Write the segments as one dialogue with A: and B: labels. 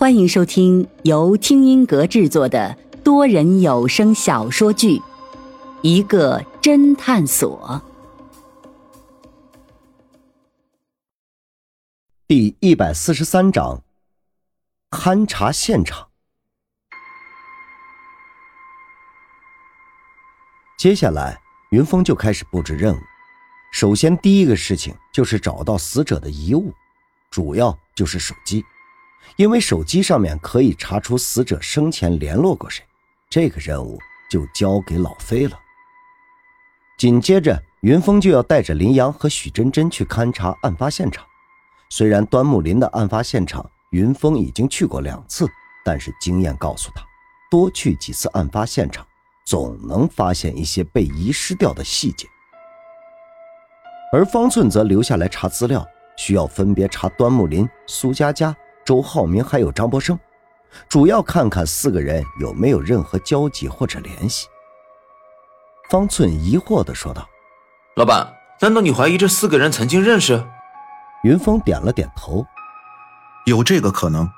A: 欢迎收听由听音阁制作的多人有声小说剧《一个侦探所》
B: 第一百四十三章：勘察现场。接下来，云峰就开始布置任务。首先，第一个事情就是找到死者的遗物，主要就是手机。因为手机上面可以查出死者生前联络过谁，这个任务就交给老飞了。紧接着，云峰就要带着林阳和许真真去勘察案发现场。虽然端木林的案发现场云峰已经去过两次，但是经验告诉他，多去几次案发现场，总能发现一些被遗失掉的细节。而方寸则留下来查资料，需要分别查端木林、苏佳佳。周浩明还有张博生，主要看看四个人有没有任何交集或者联系。方寸疑惑的说道：“
C: 老板，难道你怀疑这四个人曾经认识？”
B: 云峰点了点头：“
D: 有这个可能。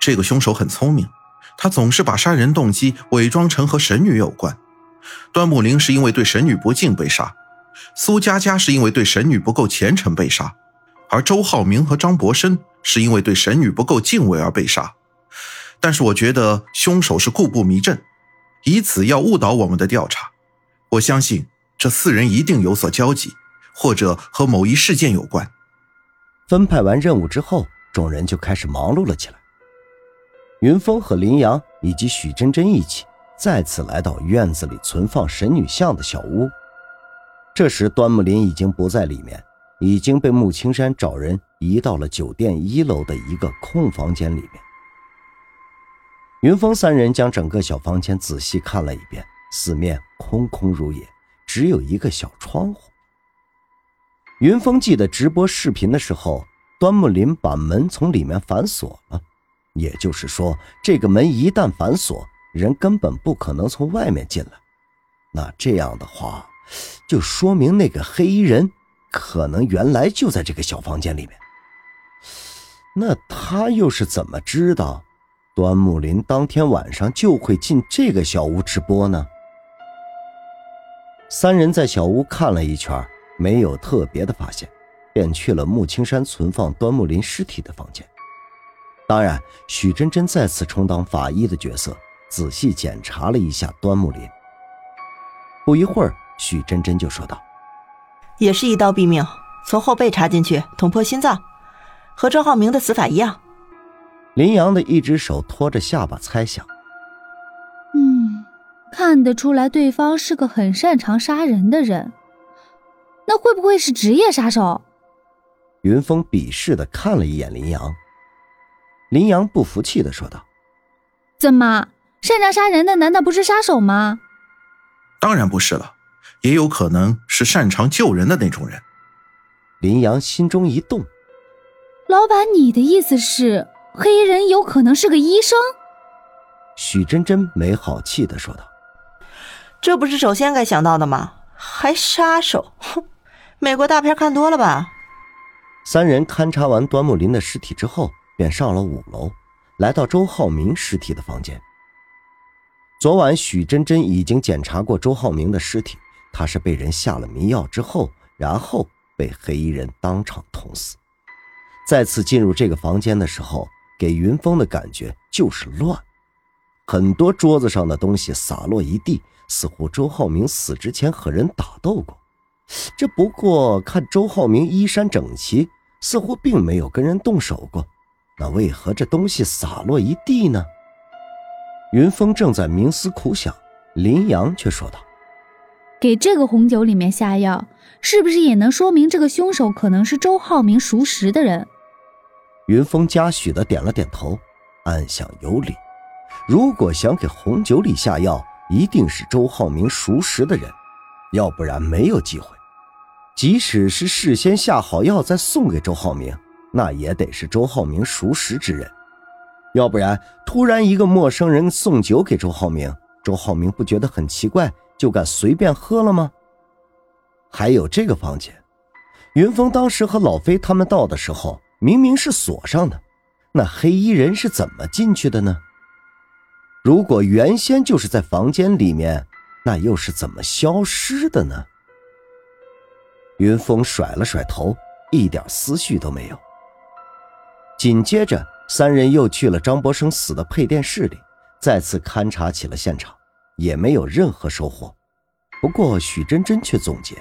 D: 这个凶手很聪明，他总是把杀人动机伪装成和神女有关。端木林是因为对神女不敬被杀，苏佳佳是因为对神女不够虔诚被杀，而周浩明和张博生。”是因为对神女不够敬畏而被杀，但是我觉得凶手是故布迷阵，以此要误导我们的调查。我相信这四人一定有所交集，或者和某一事件有关。
B: 分派完任务之后，众人就开始忙碌了起来。云峰和林阳以及许真真一起再次来到院子里存放神女像的小屋。这时，端木林已经不在里面。已经被穆青山找人移到了酒店一楼的一个空房间里面。云峰三人将整个小房间仔细看了一遍，四面空空如也，只有一个小窗户。云峰记得直播视频的时候，端木林把门从里面反锁了，也就是说，这个门一旦反锁，人根本不可能从外面进来。那这样的话，就说明那个黑衣人。可能原来就在这个小房间里面，那他又是怎么知道端木林当天晚上就会进这个小屋直播呢？三人在小屋看了一圈，没有特别的发现，便去了穆青山存放端木林尸体的房间。当然，许真真再次充当法医的角色，仔细检查了一下端木林。不一会儿，许真真就说道。
E: 也是一刀毙命，从后背插进去，捅破心脏，和周浩明的死法一样。
B: 林阳的一只手托着下巴猜想：“
F: 嗯，看得出来对方是个很擅长杀人的人，那会不会是职业杀手？”
B: 云峰鄙视的看了一眼林阳。林阳不服气的说道：“
F: 怎么，擅长杀人的难道不是杀手吗？”
D: 当然不是了。也有可能是擅长救人的那种人。
B: 林阳心中一动，
F: 老板，你的意思是黑衣人有可能是个医生？
B: 许真真没好气的说道：“
E: 这不是首先该想到的吗？还杀手？哼，美国大片看多了吧？”
B: 三人勘察完端木林的尸体之后，便上了五楼，来到周浩明尸体的房间。昨晚许真真已经检查过周浩明的尸体。他是被人下了迷药之后，然后被黑衣人当场捅死。再次进入这个房间的时候，给云峰的感觉就是乱，很多桌子上的东西洒落一地，似乎周浩明死之前和人打斗过。这不过看周浩明衣衫整齐，似乎并没有跟人动手过，那为何这东西洒落一地呢？云峰正在冥思苦想，林阳却说道。
F: 给这个红酒里面下药，是不是也能说明这个凶手可能是周浩明熟识的人？
B: 云峰嘉许的点了点头，暗想有理。如果想给红酒里下药，一定是周浩明熟识的人，要不然没有机会。即使是事先下好药再送给周浩明，那也得是周浩明熟识之人，要不然突然一个陌生人送酒给周浩明，周浩明不觉得很奇怪？就敢随便喝了吗？还有这个房间，云峰当时和老飞他们到的时候，明明是锁上的，那黑衣人是怎么进去的呢？如果原先就是在房间里面，那又是怎么消失的呢？云峰甩了甩头，一点思绪都没有。紧接着，三人又去了张博生死的配电室里，再次勘察起了现场，也没有任何收获。不过许真真却总结：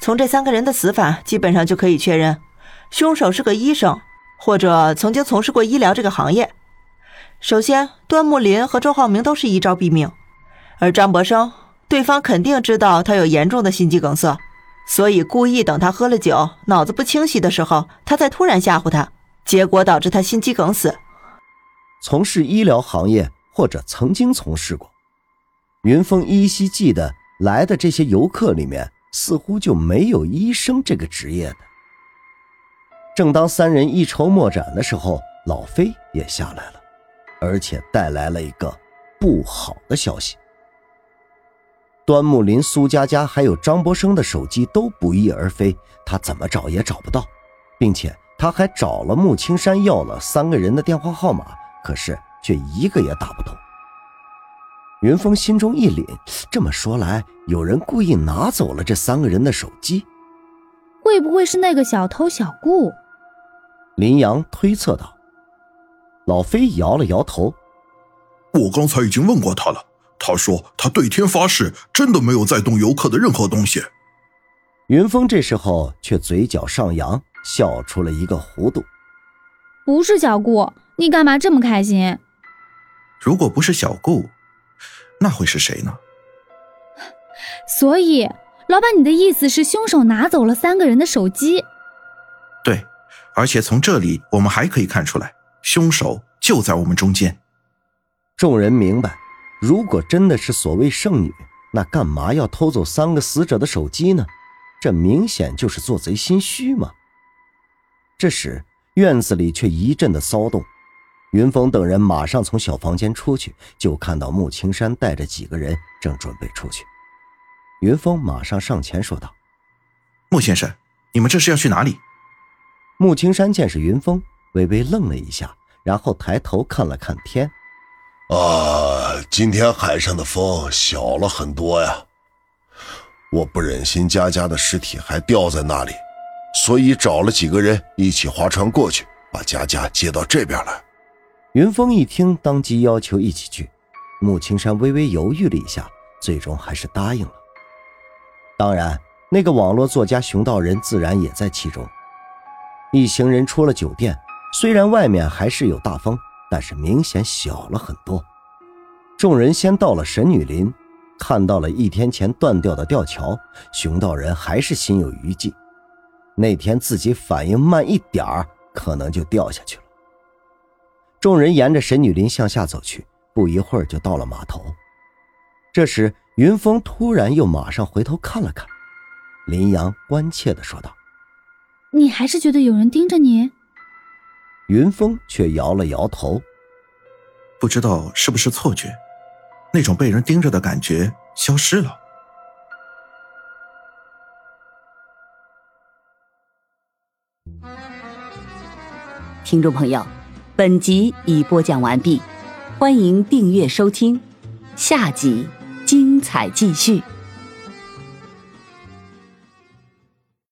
E: 从这三个人的死法，基本上就可以确认，凶手是个医生，或者曾经从事过医疗这个行业。首先，端木林和周浩明都是一招毙命，而张博生，对方肯定知道他有严重的心肌梗塞，所以故意等他喝了酒，脑子不清晰的时候，他再突然吓唬他。结果导致他心肌梗死。
B: 从事医疗行业或者曾经从事过，云峰依稀记得来的这些游客里面似乎就没有医生这个职业的。正当三人一筹莫展的时候，老飞也下来了，而且带来了一个不好的消息：端木林、苏佳佳还有张博生的手机都不翼而飞，他怎么找也找不到，并且。他还找了穆青山要了三个人的电话号码，可是却一个也打不通。云峰心中一凛，这么说来，有人故意拿走了这三个人的手机，
F: 会不会是那个小偷小顾？
B: 林阳推测道。老飞摇了摇头：“
G: 我刚才已经问过他了，他说他对天发誓，真的没有在动游客的任何东西。”
B: 云峰这时候却嘴角上扬。笑出了一个弧度。
F: 不是小顾，你干嘛这么开心？
D: 如果不是小顾，那会是谁呢？
F: 所以，老板，你的意思是凶手拿走了三个人的手机？
D: 对，而且从这里我们还可以看出来，凶手就在我们中间。
B: 众人明白，如果真的是所谓圣女，那干嘛要偷走三个死者的手机呢？这明显就是做贼心虚嘛！这时，院子里却一阵的骚动。云峰等人马上从小房间出去，就看到穆青山带着几个人正准备出去。云峰马上上前说道：“
D: 穆先生，你们这是要去哪里？”
B: 穆青山见是云峰，微微愣了一下，然后抬头看了看天：“
G: 啊，今天海上的风小了很多呀。我不忍心佳佳的尸体还吊在那里。”所以找了几个人一起划船过去，把佳佳接到这边来。
B: 云峰一听，当即要求一起去。穆青山微微犹豫了一下，最终还是答应了。当然，那个网络作家熊道人自然也在其中。一行人出了酒店，虽然外面还是有大风，但是明显小了很多。众人先到了神女林，看到了一天前断掉的吊桥，熊道人还是心有余悸。那天自己反应慢一点儿，可能就掉下去了。众人沿着神女林向下走去，不一会儿就到了码头。这时，云峰突然又马上回头看了看，林阳关切的说道：“
F: 你还是觉得有人盯着你？”
B: 云峰却摇了摇头：“
D: 不知道是不是错觉，那种被人盯着的感觉消失了。”
A: 听众朋友，本集已播讲完毕，欢迎订阅收听，下集精彩继续。